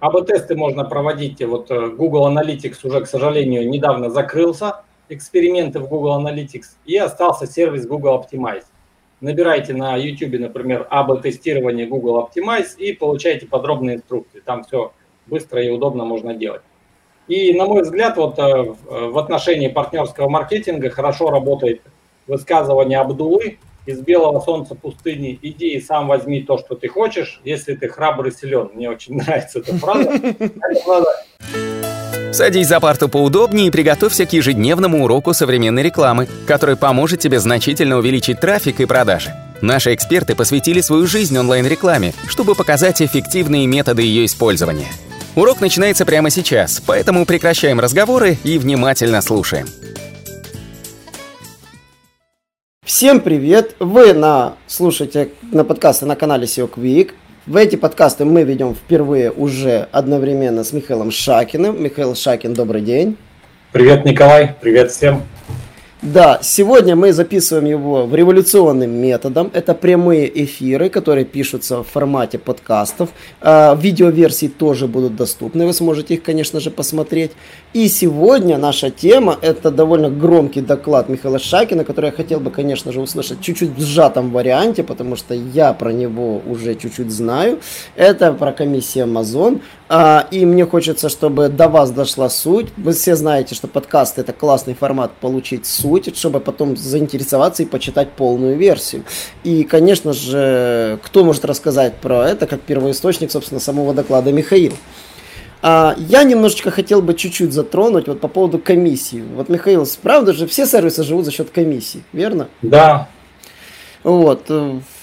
АБ-тесты можно проводить. Вот э, Google Analytics уже, к сожалению, недавно закрылся, эксперименты в Google Analytics, и остался сервис Google Optimize. Набирайте на YouTube, например, АБ-тестирование Google Optimize и получаете подробные инструкции. Там все быстро и удобно можно делать. И, на мой взгляд, вот э, в отношении партнерского маркетинга хорошо работает высказывание Абдулы из белого солнца пустыни «иди и сам возьми то, что ты хочешь, если ты храбрый и силен». Мне очень нравится эта фраза. Садись за парту поудобнее и приготовься к ежедневному уроку современной рекламы, который поможет тебе значительно увеличить трафик и продажи. Наши эксперты посвятили свою жизнь онлайн-рекламе, чтобы показать эффективные методы ее использования. Урок начинается прямо сейчас, поэтому прекращаем разговоры и внимательно слушаем. Всем привет! Вы на слушаете на подкасты на канале SEO Quick. В эти подкасты мы ведем впервые уже одновременно с Михаилом Шакиным. Михаил Шакин, добрый день. Привет, Николай. Привет всем. Да, сегодня мы записываем его в революционным методом. Это прямые эфиры, которые пишутся в формате подкастов. А, видеоверсии тоже будут доступны, вы сможете их, конечно же, посмотреть. И сегодня наша тема – это довольно громкий доклад Михаила Шакина, который я хотел бы, конечно же, услышать чуть-чуть в сжатом варианте, потому что я про него уже чуть-чуть знаю. Это про комиссию Amazon. А, и мне хочется, чтобы до вас дошла суть. Вы все знаете, что подкаст это классный формат получить суть, чтобы потом заинтересоваться и почитать полную версию. И, конечно же, кто может рассказать про это, как первоисточник, собственно, самого доклада Михаил. А, я немножечко хотел бы чуть-чуть затронуть вот по поводу комиссии. Вот, Михаил, правда же, все сервисы живут за счет комиссии, верно? Да. Вот.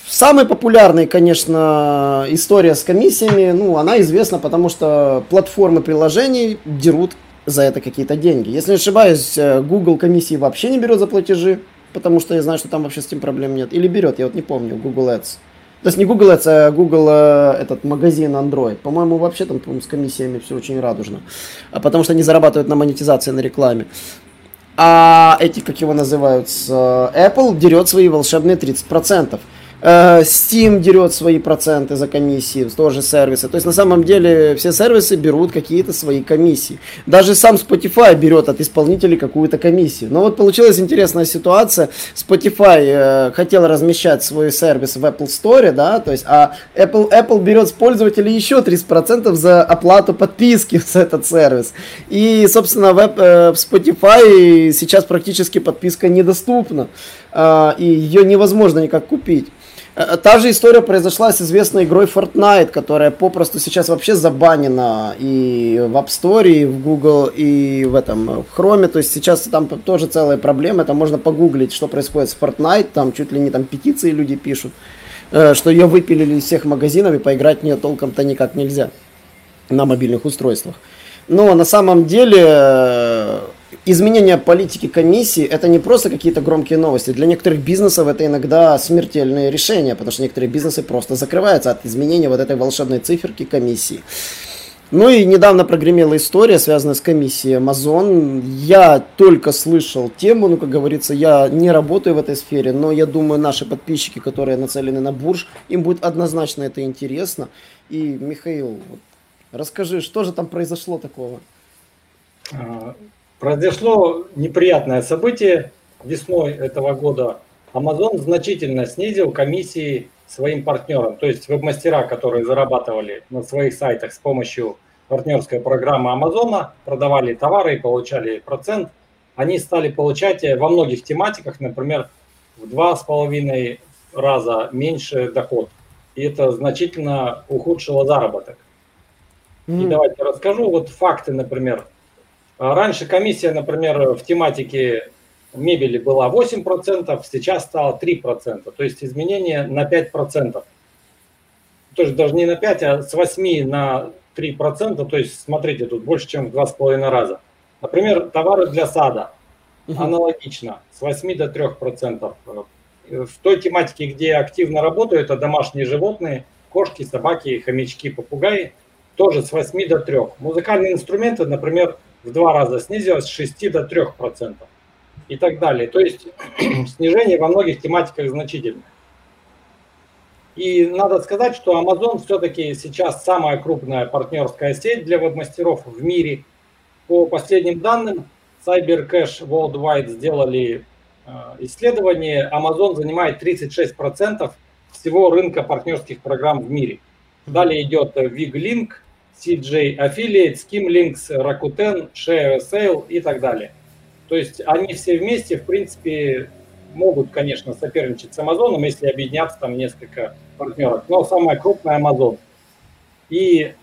Самая популярная, конечно, история с комиссиями, ну, она известна, потому что платформы приложений дерут за это какие-то деньги. Если не ошибаюсь, э, Google комиссии вообще не берет за платежи, потому что я знаю, что там вообще с этим проблем нет. Или берет, я вот не помню, Google Ads. То есть не Google Ads, а Google э, этот магазин Android. По-моему, вообще там с комиссиями все очень радужно. А потому что они зарабатывают на монетизации, на рекламе. А эти, как его называют, Apple дерет свои волшебные 30%. Э, Steam дерет свои проценты за комиссии, тоже сервисы. То есть на самом деле все сервисы берут какие-то свои комиссии. Даже сам Spotify берет от исполнителей какую-то комиссию. Но вот получилась интересная ситуация. Spotify э, хотел размещать свой сервис в Apple Store, да, то есть, а Apple, Apple берет с пользователей еще 30% за оплату подписки за этот сервис. И, собственно, в, э, в Spotify сейчас практически подписка недоступна. Э, и ее невозможно никак купить. Э, та же история произошла с известной игрой Fortnite, которая попросту сейчас вообще забанена и в App Store, и в Google, и в этом э, в Chrome. То есть сейчас там тоже целая проблема. Это можно погуглить, что происходит с Fortnite. Там чуть ли не там петиции люди пишут, э, что ее выпилили из всех магазинов и поиграть в нее толком-то никак нельзя на мобильных устройствах. Но на самом деле изменение политики комиссии это не просто какие-то громкие новости. Для некоторых бизнесов это иногда смертельные решения, потому что некоторые бизнесы просто закрываются от изменения вот этой волшебной циферки комиссии. Ну и недавно прогремела история, связанная с комиссией Amazon. Я только слышал тему, ну, как говорится, я не работаю в этой сфере, но я думаю, наши подписчики, которые нацелены на бурж, им будет однозначно это интересно. И, Михаил, вот, расскажи, что же там произошло такого? Произошло неприятное событие весной этого года. Amazon значительно снизил комиссии своим партнерам, то есть веб-мастера, которые зарабатывали на своих сайтах с помощью партнерской программы Amazon, продавали товары и получали процент, они стали получать во многих тематиках, например, в два с половиной раза меньше доход. И это значительно ухудшило заработок. Mm. И давайте расскажу вот факты, например. А раньше комиссия, например, в тематике мебели была 8%, сейчас стало 3%, то есть изменение на 5%. То есть даже не на 5, а с 8 на 3%, то есть смотрите, тут больше, чем в 2,5 раза. Например, товары для сада, аналогично, с 8 до 3%. В той тематике, где активно работают, это домашние животные, кошки, собаки, хомячки, попугаи, тоже с 8 до 3. Музыкальные инструменты, например, в два раза снизилось с 6 до 3 процентов и так далее. То есть снижение во многих тематиках значительное. И надо сказать, что Amazon все-таки сейчас самая крупная партнерская сеть для веб-мастеров в мире. По последним данным, CyberCash Worldwide сделали э, исследование. Amazon занимает 36% всего рынка партнерских программ в мире. Далее идет VigLink, CJ Affiliate, Skimlinks, Rakuten, Share Sale и так далее. То есть они все вместе, в принципе, могут, конечно, соперничать с Amazon, если объединяться там несколько партнеров. Но самая крупная Amazon. И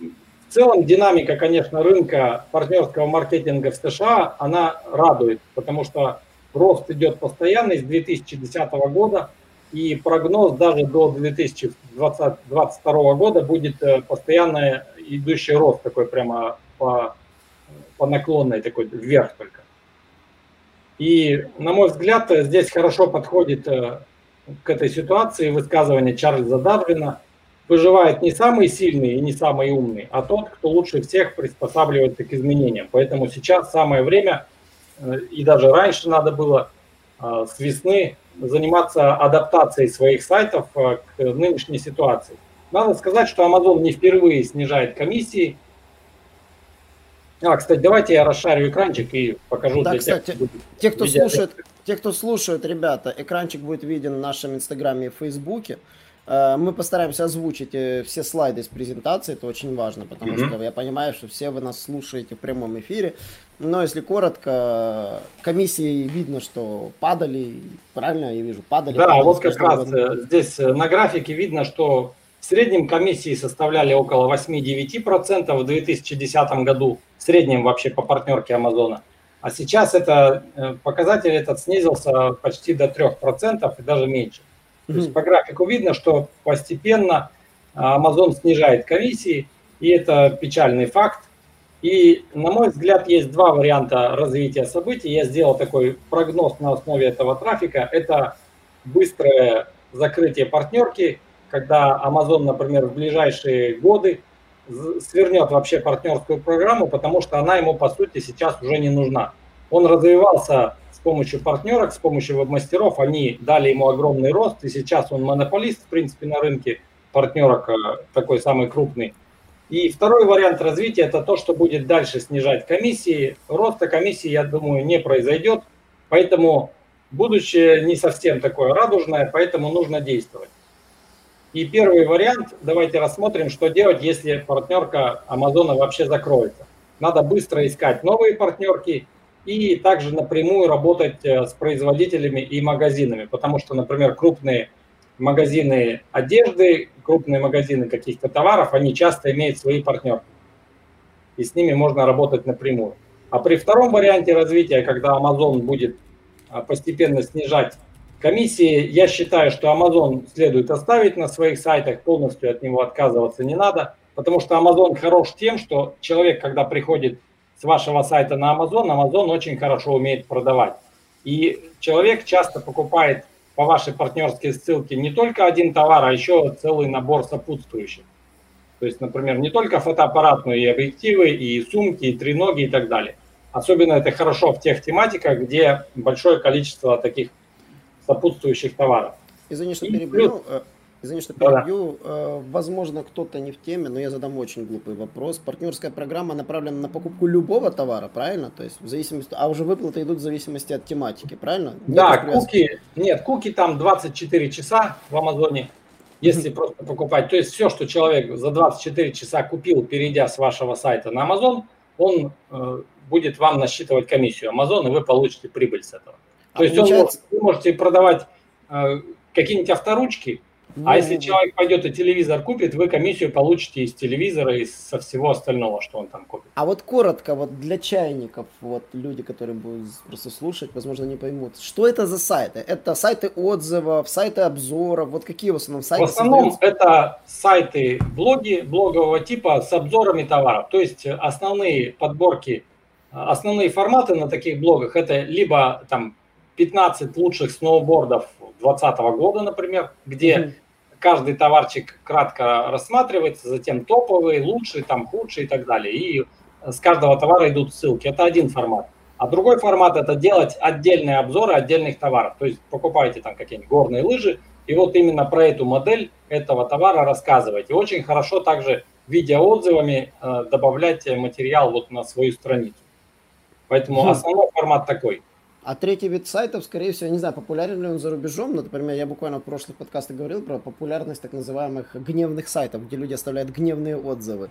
в целом динамика, конечно, рынка партнерского маркетинга в США, она радует, потому что рост идет постоянный с 2010 года, и прогноз даже до 2022 года будет э, постоянно идущий рост такой прямо по, по наклонной такой вверх только. И, на мой взгляд, здесь хорошо подходит э, к этой ситуации высказывание Чарльза Дарвина. Выживает не самый сильный и не самый умный, а тот, кто лучше всех приспосабливается к изменениям. Поэтому сейчас самое время, э, и даже раньше надо было э, с весны заниматься адаптацией своих сайтов к нынешней ситуации. Надо сказать, что Amazon не впервые снижает комиссии – а, кстати, давайте я расшарю экранчик и покажу да, для кстати, тех, те, кто слушает, те, кто слушают, ребята, экранчик будет виден в нашем инстаграме и фейсбуке. Э, мы постараемся озвучить э, все слайды из презентации, это очень важно, потому mm-hmm. что я понимаю, что все вы нас слушаете в прямом эфире. Но если коротко, комиссии видно, что падали, правильно я вижу, падали. Да, падали вот как раз. Э, здесь на графике видно, что в среднем комиссии составляли около 8-9% в 2010 году, в среднем вообще по партнерке Амазона. А сейчас это э, показатель этот снизился почти до 3% и даже меньше. То есть по графику видно, что постепенно Amazon снижает комиссии, и это печальный факт. И, на мой взгляд, есть два варианта развития событий. Я сделал такой прогноз на основе этого трафика. Это быстрое закрытие партнерки когда Amazon, например, в ближайшие годы свернет вообще партнерскую программу, потому что она ему, по сути, сейчас уже не нужна. Он развивался с помощью партнерок, с помощью веб-мастеров, они дали ему огромный рост, и сейчас он монополист, в принципе, на рынке партнерок э, такой самый крупный. И второй вариант развития – это то, что будет дальше снижать комиссии. Роста комиссии, я думаю, не произойдет, поэтому будущее не совсем такое радужное, поэтому нужно действовать. И первый вариант, давайте рассмотрим, что делать, если партнерка Амазона вообще закроется. Надо быстро искать новые партнерки и также напрямую работать э, с производителями и магазинами, потому что, например, крупные магазины одежды, крупные магазины каких-то товаров, они часто имеют свои партнерки. И с ними можно работать напрямую. А при втором варианте развития, когда Amazon будет а, постепенно снижать Комиссии, я считаю, что Amazon следует оставить на своих сайтах, полностью от него отказываться не надо, потому что Amazon хорош тем, что человек, когда приходит с вашего сайта на Amazon, Amazon очень хорошо умеет продавать. И человек часто покупает по вашей партнерской ссылке не только один товар, а еще целый набор сопутствующих. То есть, например, не только фотоаппарат, но и объективы, и сумки, и треноги и так далее. Особенно это хорошо в тех тематиках, где большое количество таких сопутствующих товаров. Извини, что перебью. Э, извини, что перебью. Да. Э, возможно, кто-то не в теме, но я задам очень глупый вопрос. Партнерская программа направлена на покупку любого товара, правильно? То есть в зависимости, а уже выплаты идут в зависимости от тематики, правильно? Нет да, куки, нет, куки там 24 часа в Амазоне, если mm-hmm. просто покупать. То есть все, что человек за 24 часа купил, перейдя с вашего сайта на Амазон, он э, будет вам насчитывать комиссию Амазон, и вы получите прибыль с этого. То есть получается... он, вы можете продавать э, какие-нибудь авторучки, ну, а если человек пойдет и телевизор купит, вы комиссию получите из телевизора и со всего остального, что он там купит. А вот коротко, вот для чайников, вот люди, которые будут просто слушать, возможно, не поймут, что это за сайты? Это сайты отзывов, сайты обзоров, вот какие в основном сайты? В основном создаются? это сайты блоги, блогового типа с обзорами товаров. То есть основные подборки, основные форматы на таких блогах это либо там 15 лучших сноубордов 2020 года, например, где mm-hmm. каждый товарчик кратко рассматривается, затем топовый, лучший, там худший и так далее. И с каждого товара идут ссылки. Это один формат. А другой формат это делать отдельные обзоры отдельных товаров. То есть покупаете там какие-нибудь горные лыжи и вот именно про эту модель этого товара рассказывать. И очень хорошо также видеоотзывами э, добавлять материал вот на свою страницу. Поэтому основной формат такой. А третий вид сайтов, скорее всего, не знаю, популярен ли он за рубежом, например, я буквально в прошлых подкастах говорил про популярность так называемых гневных сайтов, где люди оставляют гневные отзывы.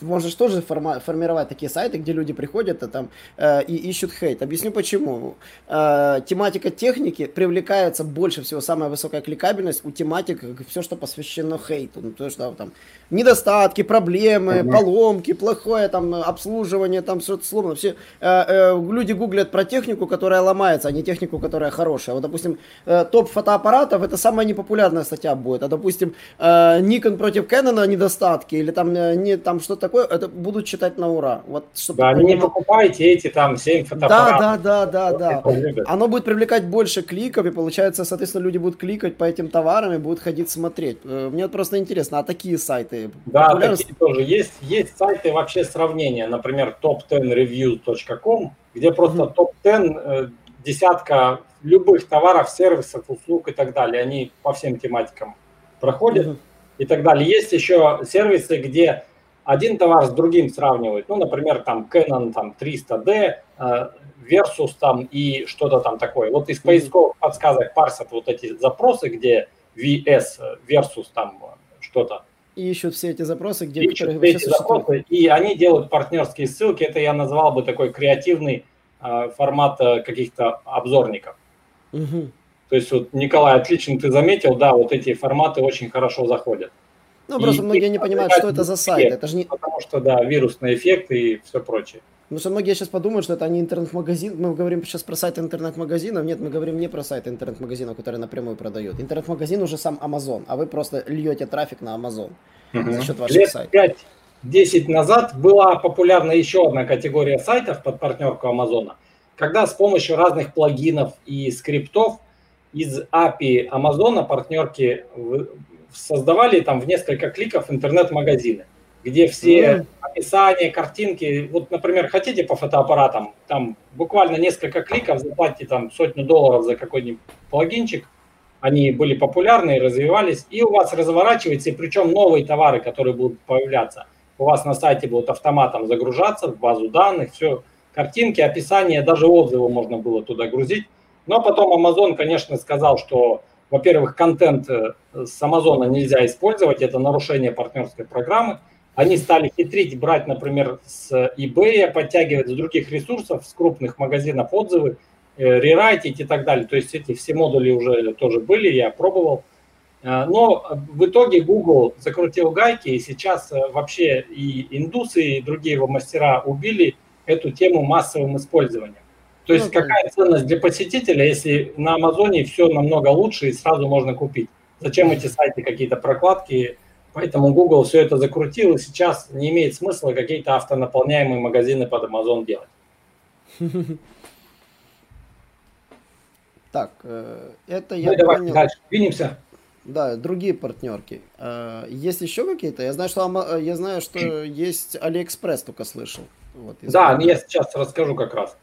Э, можешь тоже форма- формировать такие сайты, где люди приходят а там, э, и ищут хейт. Объясню почему. Э, тематика техники привлекается больше всего, самая высокая кликабельность у тематик, все, что посвящено хейту. Ну, то, что там недостатки, проблемы, uh-huh. поломки, плохое там обслуживание, там что-то сломано. Все, э, э, люди гуглят про технику, которая ломается, а не технику, которая хорошая. Вот, допустим, э, топ фотоаппаратов, это самая непопулярная статья будет. А, допустим, э, Nikon против Canon недостатки, или там, э, не, там что-то такое, это будут читать на ура. Вот, чтобы да, не покупайте эти там 7 фотоаппаратов. Да, да, да, да, да. Оно будет привлекать больше кликов, и получается, соответственно, люди будут кликать по этим товарам и будут ходить смотреть. Э, мне просто интересно, а такие сайты? Да, такие тоже. Есть, есть сайты вообще сравнения, например, top10reviews.com, где просто mm-hmm. топ-10 э, десятка любых товаров, сервисов, услуг и так далее. Они по всем тематикам проходят mm-hmm. и так далее. Есть еще сервисы, где один товар с другим сравнивают. Ну, например, там Canon там 300D э, versus там и что-то там такое. Вот из поисковых подсказок парсят вот эти запросы, где VS versus там что-то. И ищут все эти запросы, где ищут все эти запросы, и они делают партнерские ссылки. Это я назвал бы такой креативный э, формат э, каких-то обзорников. Угу. То есть вот, Николай, отлично ты заметил, да, вот эти форматы очень хорошо заходят. Ну, просто и, многие не понимают, что это за сайт. Это же не... Потому что, да, вирусный эффект и все прочее. Потому что многие сейчас подумают, что это не интернет-магазин. Мы говорим сейчас про сайт интернет-магазинов. Нет, мы говорим не про сайт интернет-магазинов, которые напрямую продают. Интернет-магазин уже сам Amazon, а вы просто льете трафик на Amazon угу. за счет ваших Лет сайтов. 5-10 назад была популярна еще одна категория сайтов под партнерку Амазона, когда с помощью разных плагинов и скриптов из API Амазона партнерки создавали там в несколько кликов интернет-магазины, где все mm. описания, картинки, вот, например, хотите по фотоаппаратам, там буквально несколько кликов, заплатите там сотню долларов за какой-нибудь плагинчик, они были популярны и развивались, и у вас разворачивается, и причем новые товары, которые будут появляться, у вас на сайте будут автоматом загружаться в базу данных, все, картинки, описания, даже отзывы можно было туда грузить. Но потом Amazon, конечно, сказал, что во-первых, контент э, с Амазона нельзя использовать, это нарушение партнерской программы. Они стали хитрить, брать, например, с eBay, подтягивать с других ресурсов, с крупных магазинов отзывы, э, рерайтить и так далее. То есть эти все модули уже тоже были, я пробовал. Э, но в итоге Google закрутил гайки, и сейчас вообще и индусы, и другие его мастера убили эту тему массовым использованием. То есть ну, какая ценность для посетителя, если на Амазоне все намного лучше и сразу можно купить? Зачем эти сайты, какие-то прокладки? Поэтому Google все это закрутил, и сейчас не имеет смысла какие-то автонаполняемые магазины под Amazon делать. Так, э, это я ну, понял. дальше двинемся. Да, другие партнерки. Э, есть еще какие-то? Я знаю, что я знаю, что есть AliExpress, только слышал. Вот, да, я сейчас расскажу как раз.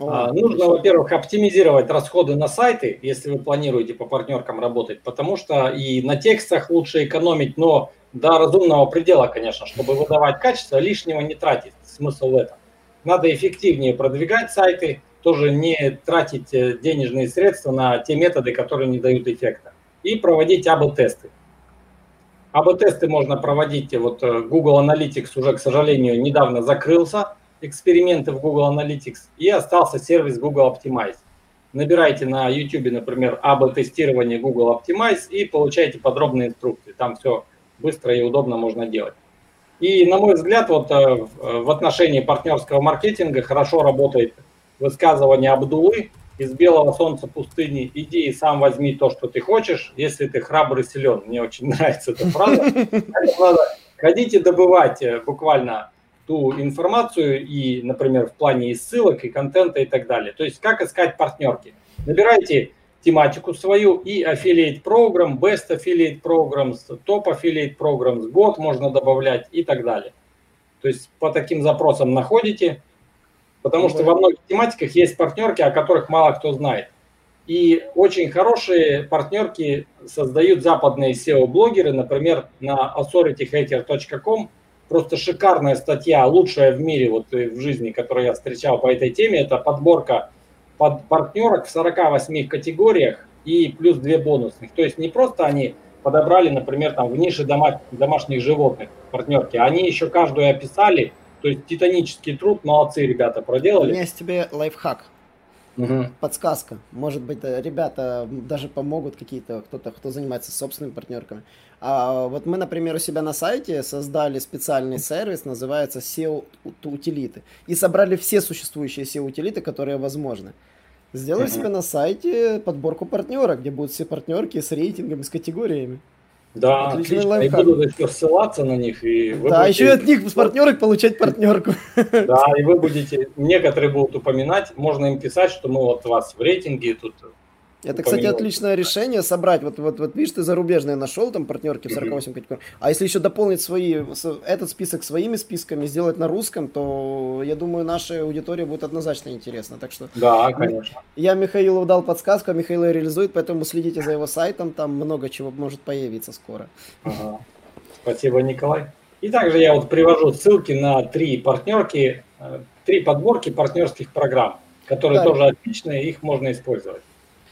А, нужно, во-первых, оптимизировать расходы на сайты, если вы планируете по партнеркам работать, потому что и на текстах лучше экономить, но до разумного предела, конечно, чтобы выдавать качество, лишнего не тратить. Смысл в этом. Надо эффективнее продвигать сайты, тоже не тратить э, денежные средства на те методы, которые не дают эффекта. И проводить АБ-тесты. АБ-тесты можно проводить, вот э, Google Analytics уже, к сожалению, недавно закрылся, эксперименты в Google Analytics, и остался сервис Google Optimize. Набирайте на YouTube, например, АБ-тестирование Google Optimize и получайте подробные инструкции. Там все быстро и удобно можно делать. И, на мой взгляд, вот э, в отношении партнерского маркетинга хорошо работает высказывание Абдулы из белого солнца пустыни. Иди и сам возьми то, что ты хочешь, если ты храбрый силен. Мне очень нравится эта фраза. Ходите добывать э, буквально ту информацию и, например, в плане и ссылок, и контента и так далее. То есть как искать партнерки. Набирайте тематику свою и affiliate программ, best affiliate programs, top affiliate programs, год можно добавлять и так далее. То есть по таким запросам находите, потому что во многих тематиках есть партнерки, о которых мало кто знает. И очень хорошие партнерки создают западные SEO-блогеры, например, на authorityhacker.com. Просто шикарная статья, лучшая в мире вот в жизни, которую я встречал по этой теме. Это подборка под партнерок в 48 категориях и плюс две бонусных. То есть не просто они подобрали, например, там в нише дома, домашних животных партнерки, они еще каждую описали, то есть титанический труд, молодцы ребята проделали. У меня есть тебе лайфхак. Угу. Подсказка. Может быть, э, ребята даже помогут какие-то, кто-то, кто занимается собственными партнерками. А вот мы, например, у себя на сайте создали специальный сервис, называется SEO утилиты. И собрали все существующие SEO утилиты, которые возможны. Сделай uh себе на сайте подборку партнера, где будут все партнерки с рейтингами, с категориями. Да, Отличный отлично. Лайфхак. И буду еще ссылаться на них. И вы да, будете... еще от них с партнерок получать партнерку. Да, и вы будете, некоторые будут упоминать, можно им писать, что мы вот вас в рейтинге тут это, кстати, отличное решение собрать. Вот, вот, вот видишь, ты зарубежные нашел, там партнерки в 48 категорий. А если еще дополнить свои, этот список своими списками, сделать на русском, то я думаю, наша аудитория будет однозначно интересна. Так что да, конечно. Я Михаилу дал подсказку, а Михаил ее реализует, поэтому следите за его сайтом, там много чего может появиться скоро. Ага. Спасибо, Николай. И также я вот привожу ссылки на три партнерки, э, три подборки партнерских программ, которые да. тоже отличные, их можно использовать.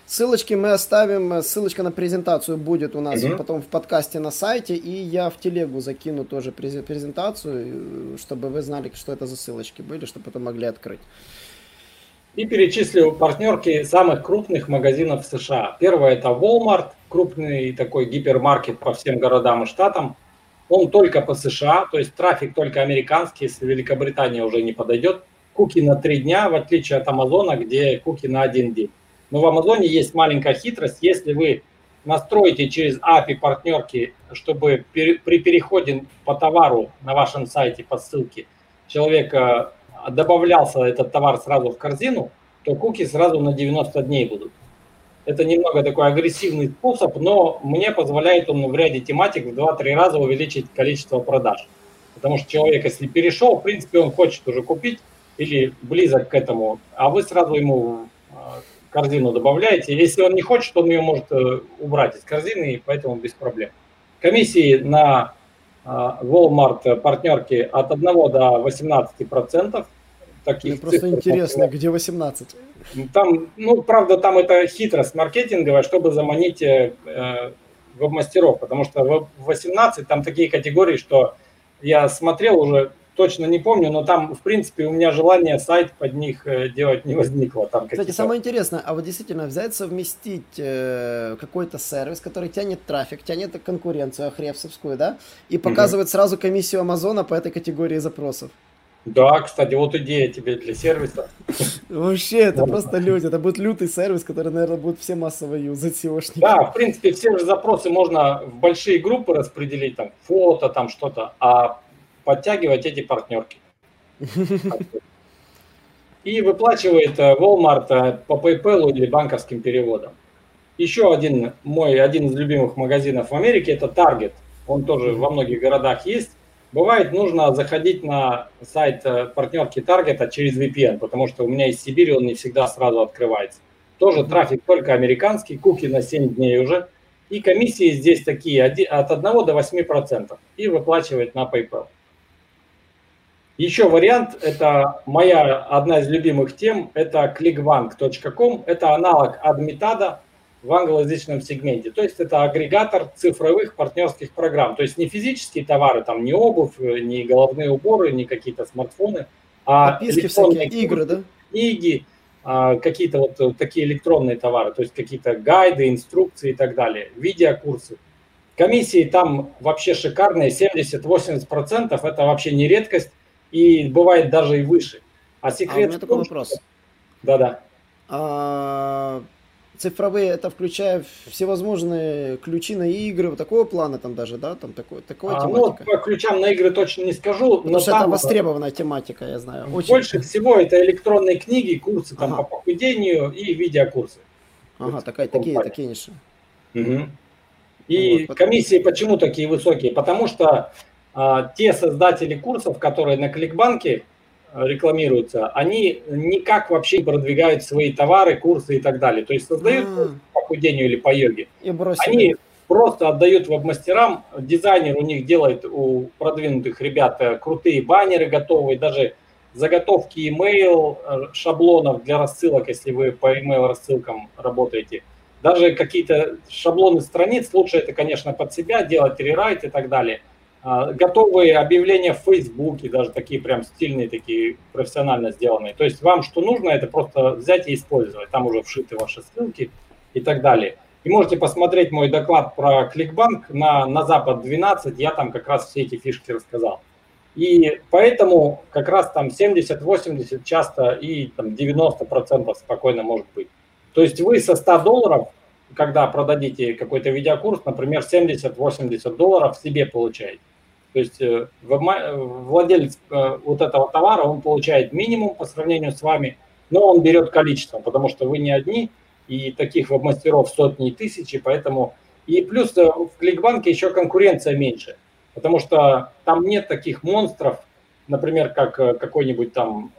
Ссылочки мы оставим, ссылочка на презентацию будет у нас угу. потом в подкасте на сайте, и я в телегу закину тоже презентацию, чтобы вы знали, что это за ссылочки были, чтобы потом могли открыть. И перечислю партнерки самых крупных магазинов США. Первое это Walmart, крупный такой гипермаркет по всем городам и штатам. Он только по США, то есть трафик только американский, если Великобритания уже не подойдет. Куки на три дня, в отличие от Амазона, где куки на один день. Но в Амазоне есть маленькая хитрость. Если вы настроите через API партнерки, чтобы при переходе по товару на вашем сайте по ссылке человек э, добавлялся этот товар сразу в корзину, то куки сразу на 90 дней будут. Это немного такой агрессивный способ, но мне позволяет он в ряде тематик в 2-3 раза увеличить количество продаж. Потому что человек, если перешел, в принципе, он хочет уже купить или близок к этому, а вы сразу ему э, корзину добавляете. Если он не хочет, он ее может э, убрать из корзины, и поэтому без проблем. Комиссии на э, Walmart партнерки от 1 до 18 процентов. Таких Мне просто интересно, где 18? Там, ну, правда, там это хитрость маркетинговая, чтобы заманить э, э веб-мастеров, потому что в 18 там такие категории, что я смотрел уже точно не помню, но там, в принципе, у меня желание сайт под них э, делать не возникло. Там Кстати, самое интересное, а вот действительно взять, совместить э, какой-то сервис, который тянет трафик, тянет конкуренцию охревсовскую, да, и показывает угу. сразу комиссию Амазона по этой категории запросов. Да, кстати, вот идея тебе для сервиса. Вообще, это просто люди. Это будет лютый сервис, который, наверное, будет все массово юзать SEOшники. Да, в принципе, все же запросы можно в большие группы распределить, там, фото, там, что-то. А подтягивать эти партнерки. И выплачивает э, Walmart э, по PayPal или банковским переводом. Еще один мой, один из любимых магазинов в Америке, это Target. Он тоже во многих городах есть. Бывает, нужно заходить на сайт э, партнерки Target через VPN, потому что у меня из Сибири он не всегда сразу открывается. Тоже трафик только американский, куки на 7 дней уже. И комиссии здесь такие от 1 до 8%. И выплачивает на PayPal. Еще вариант, это моя одна из любимых тем, это clickbank.com, это аналог Admitada в англоязычном сегменте. То есть это агрегатор цифровых партнерских программ. То есть не физические товары, там не обувь, не головные уборы, не какие-то смартфоны, а Подписки всякие, игры, да? Книги, а, какие-то вот такие электронные товары, то есть какие-то гайды, инструкции и так далее, видеокурсы. Комиссии там вообще шикарные, 70-80%, это вообще не редкость и бывает даже и выше. А секрет... А у меня такой вопрос. Да-да. А, цифровые, это включая всевозможные ключи на игры, вот такого плана там даже, да, там такой, такой а, тематика. Ну, по ключам на игры точно не скажу. Потому но что там, это востребованная тематика, я знаю. Очень. Больше всего это электронные книги, курсы там ага. по похудению и видеокурсы. Ага, вот, такая, такие, такие ниши. Угу. И вот, комиссии почему такие высокие? Потому что те создатели курсов, которые на Кликбанке рекламируются, они никак вообще не продвигают свои товары, курсы и так далее. То есть создают А. по похудению или по йоге. И бросили. Они просто отдают веб-мастерам, дизайнер у них делает, у продвинутых ребят, э, крутые баннеры готовые, даже заготовки email, э, шаблонов для рассылок, если вы по email рассылкам работаете. Даже какие-то шаблоны страниц, лучше это, конечно, под себя делать, рерайт и так далее. А, Готовые объявления в Фейсбуке, даже такие прям стильные, такие профессионально сделанные. То есть вам что нужно, это просто взять и использовать. Там уже вшиты ваши ссылки и так далее. И можете посмотреть мой доклад про Кликбанк на, на Запад 12, я там как раз все эти фишки рассказал. И поэтому как раз там 70-80 часто и там 90% спокойно может быть. То есть вы со 100 долларов, когда продадите какой-то видеокурс, например, 70-80 долларов себе получаете. То есть э, вебма- владелец э, вот этого товара, он получает минимум по сравнению с вами, но он берет количество, потому что вы не одни, и таких веб-мастеров сотни и тысячи, поэтому... И плюс э, в Кликбанке еще конкуренция меньше, потому что там нет таких монстров, например, как э, какой-нибудь там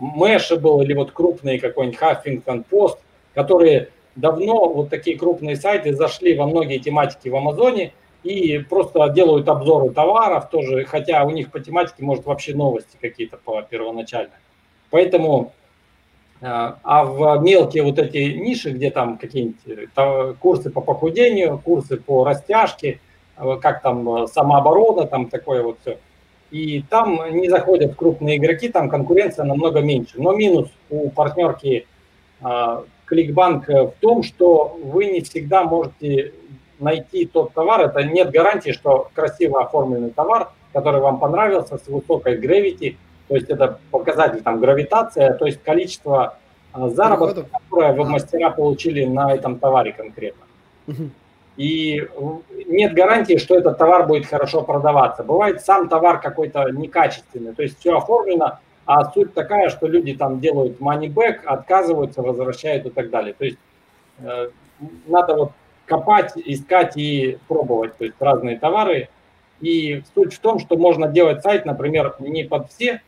Mashable или вот крупный какой-нибудь Huffington Post, которые давно, вот такие крупные сайты, зашли во многие тематики в Амазоне и просто делают обзоры товаров тоже, хотя у них по тематике, может, вообще новости какие-то по первоначально. Поэтому, э, а в мелкие вот эти ниши, где там какие-нибудь э, курсы по похудению, курсы по растяжке, э, как там э, самооборона, там такое вот все, и там не заходят крупные игроки, там конкуренция намного меньше. Но минус у партнерки э, Кликбанк в том, что вы не всегда можете найти тот товар. Это нет гарантии, что красиво оформленный товар, который вам понравился, с высокой gravity, то есть это показатель там гравитация, то есть количество э, заработка, которое веб-мастера получили на этом товаре конкретно. И нет гарантии, что этот товар будет хорошо продаваться. Бывает сам товар какой-то некачественный, то есть все оформлено, а суть такая, что люди там делают money back, отказываются, возвращают и так далее. То есть э, надо вот копать, искать и пробовать, то есть разные товары. И суть в том, что можно делать сайт, например, не под все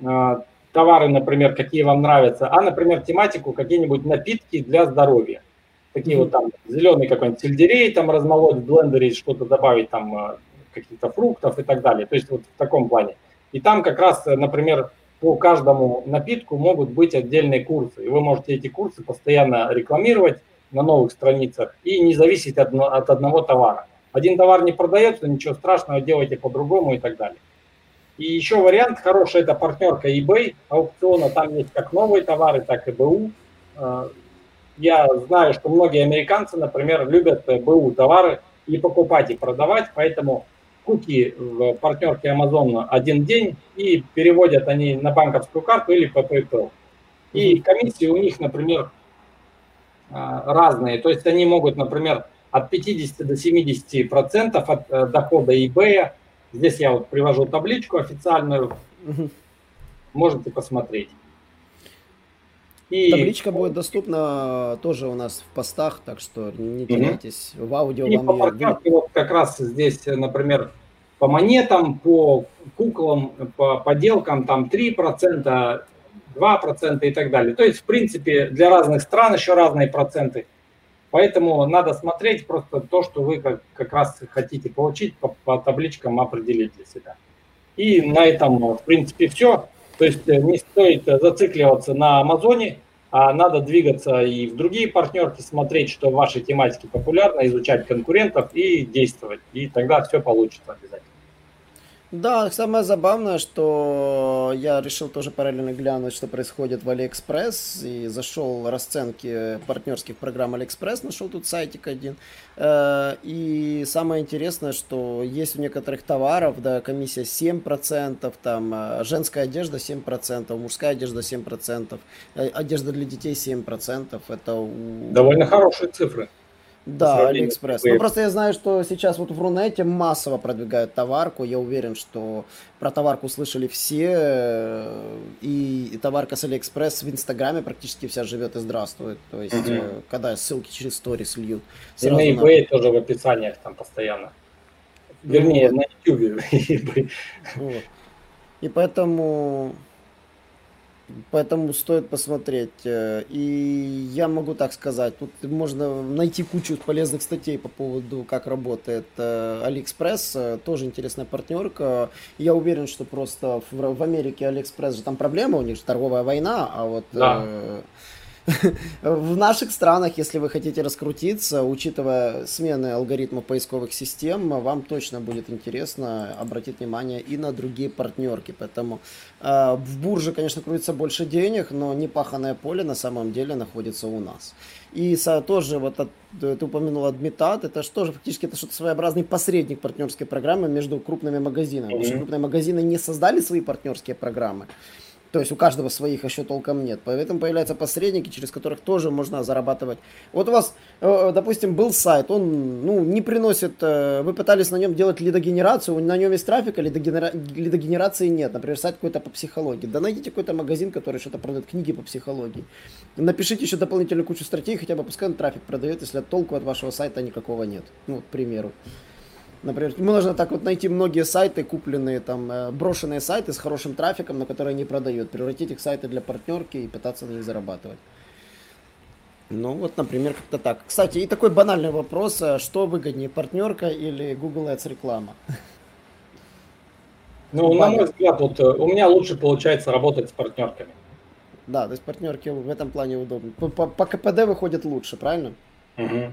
э, товары, например, какие вам нравятся, а, например, тематику какие-нибудь напитки для здоровья. Такие вот там зеленый какой-нибудь сельдерей, там размолоть в блендере, что-то добавить там э, каких-то фруктов и так далее. То есть вот в таком плане. И там как раз, например, по каждому напитку могут быть отдельные курсы. И вы можете эти курсы постоянно рекламировать на новых страницах и не зависеть от, от одного товара. Один товар не продается, ничего страшного, делайте по-другому и так далее. И еще вариант хороший, это партнерка eBay аукциона. Там есть как новые товары, так и БУ. Э, Я знаю, что многие американцы, например, любят БУ товары и покупать, и продавать, поэтому куки в партнерке Amazon один день, и переводят они на банковскую карту или по PayPal. И комиссии у них, например, а, разные. То есть они могут, например, от 50 до 70 процентов от э, дохода eBay. Здесь я вот привожу табличку официальную, можете посмотреть. И Табличка будет доступна тоже у нас в постах, так что не теряйтесь. В аудио И вам по партнерке вот как раз здесь, например, по монетам, по куклам, по поделкам там 3%, 2% и так далее. То есть, в принципе, для разных стран еще разные проценты. Поэтому надо смотреть просто то, что вы как, как раз хотите получить, по, по табличкам определить для себя. И на этом, в принципе, все. То есть э, не стоит зацикливаться на Амазоне, а надо двигаться и в другие партнерки, смотреть, что в вашей тематике популярно, изучать конкурентов и действовать. И тогда все получится обязательно. Да, самое забавное, что я решил тоже параллельно глянуть, что происходит в Алиэкспресс, и зашел расценки партнерских программ Алиэкспресс, нашел тут сайтик один. Э, И самое интересное, что есть у некоторых товаров, да, комиссия 7%, там э, женская одежда 7%, мужская одежда 7%, э, одежда для детей 7%, это у... Довольно хорошие цифры. Да, Алиэкспресс. Ну, просто я знаю, что сейчас вот в Рунете массово продвигают товарку. Я уверен, что про товарку слышали все. И, и товарка с Алиэкспресс в Инстаграме практически вся живет и здравствует. То есть, э, когда ссылки через stories льют. И на на- eBay тоже в описаниях там постоянно. Вернее, на YouTube. Вот. И поэтому Поэтому стоит посмотреть. Э, и я могу так сказать, тут можно найти кучу полезных статей по поводу, как работает Алиэкспресс. Э, тоже интересная партнерка. Я уверен, что просто в Америке Алиэкспресс же там проблема, у них же торговая война, а вот да. В наших странах, если вы хотите раскрутиться, учитывая смены алгоритмов поисковых систем, вам точно будет интересно обратить внимание и на другие партнерки. Поэтому э, в бурже, конечно, крутится больше денег, но непаханное поле на самом деле находится у нас. И со, тоже вот от, ты упомянул Admitad, это что же фактически это что-то своеобразный посредник партнерской программы между крупными магазинами. Mm-hmm. Потому что крупные магазины не создали свои партнерские программы. То есть у каждого своих еще толком нет. Поэтому появляются посредники, через которых тоже можно зарабатывать. Вот у вас, э, допустим, был сайт, он ну, не приносит... Э, вы пытались на нем делать лидогенерацию, на нем есть трафик, а лидогенера... лидогенерации нет. Например, сайт какой-то по психологии. Да найдите какой-то магазин, который что-то продает книги по психологии. Напишите еще дополнительную кучу статей, хотя бы пускай он трафик продает, если толку от вашего сайта никакого нет. Ну, к примеру. Например, можно так вот найти многие сайты, купленные там, э, брошенные сайты с хорошим трафиком, но которые не продают, превратить их в сайты для партнерки и пытаться на них зарабатывать. Ну вот, например, как-то так. Кстати, и такой банальный вопрос, э, что выгоднее, партнерка или Google Ads реклама? Ну, на мой взгляд, вот э, у меня лучше получается работать с партнерками. Да, то есть партнерки в этом плане удобны. По, по, по КПД выходит лучше, правильно? Угу.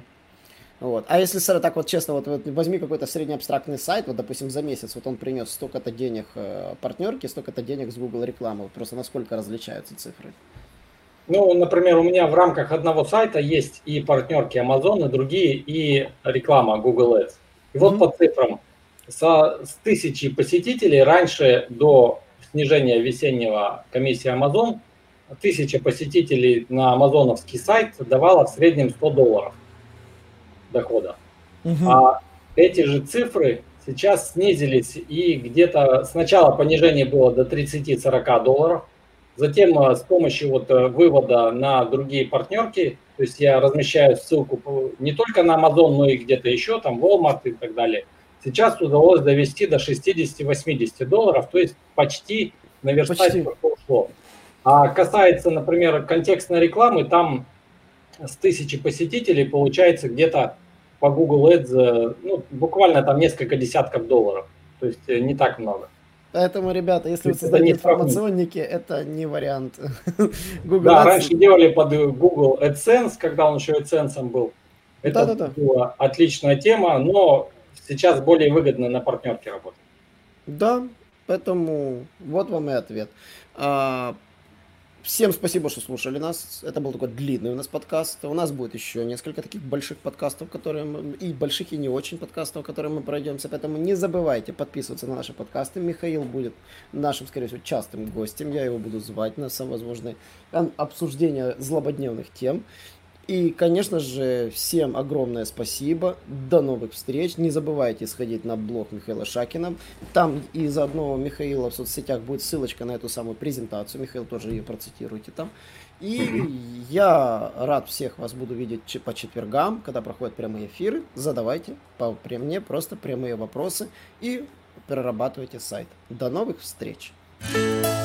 Вот. А если так вот честно, вот, вот возьми какой-то средний абстрактный сайт, вот, допустим, за месяц, вот он принес столько-то денег э, партнерке, столько-то денег с Google рекламы, вот просто насколько различаются цифры? Ну, например, у меня в рамках одного сайта есть и партнерки Amazon, и другие, и реклама Google Ads. И вот mm-hmm. по цифрам. Со, с тысячи посетителей раньше до снижения весеннего комиссии Amazon, тысяча посетителей на амазоновский сайт давала в среднем 100 долларов дохода. Угу. А эти же цифры сейчас снизились, и где-то сначала понижение было до 30-40 долларов, затем э, с помощью вот э, вывода на другие партнерки, то есть я размещаю ссылку не только на Amazon, но и где-то еще, там Walmart и так далее, сейчас удалось довести до 60-80 долларов, то есть почти наверстать, почти. ушло. А касается, например, контекстной рекламы, там с тысячи посетителей получается где-то по Google Ads, ну, буквально там несколько десятков долларов. То есть э, не так много. Поэтому, ребята, если вы создаете информационники, это не вариант. Google да, Ads... раньше делали под Google AdSense, когда он еще AdSense был. Это да, да, да. была отличная тема, но сейчас более выгодно на партнерке работать. Да, поэтому вот вам и ответ. Всем спасибо, что слушали нас. Это был такой длинный у нас подкаст. У нас будет еще несколько таких больших подкастов, которые мы, и больших, и не очень подкастов, которые мы пройдемся. Поэтому не забывайте подписываться на наши подкасты. Михаил будет нашим, скорее всего, частым гостем. Я его буду звать на всевозможные обсуждения злободневных тем. И, конечно же, всем огромное спасибо. До новых встреч. Не забывайте сходить на блог Михаила Шакина. Там и заодно Михаила в соцсетях будет ссылочка на эту самую презентацию. Михаил тоже ее процитируйте там. И я рад всех вас буду видеть по четвергам, когда проходят прямые эфиры. Задавайте по мне просто прямые вопросы и перерабатывайте сайт. До новых встреч!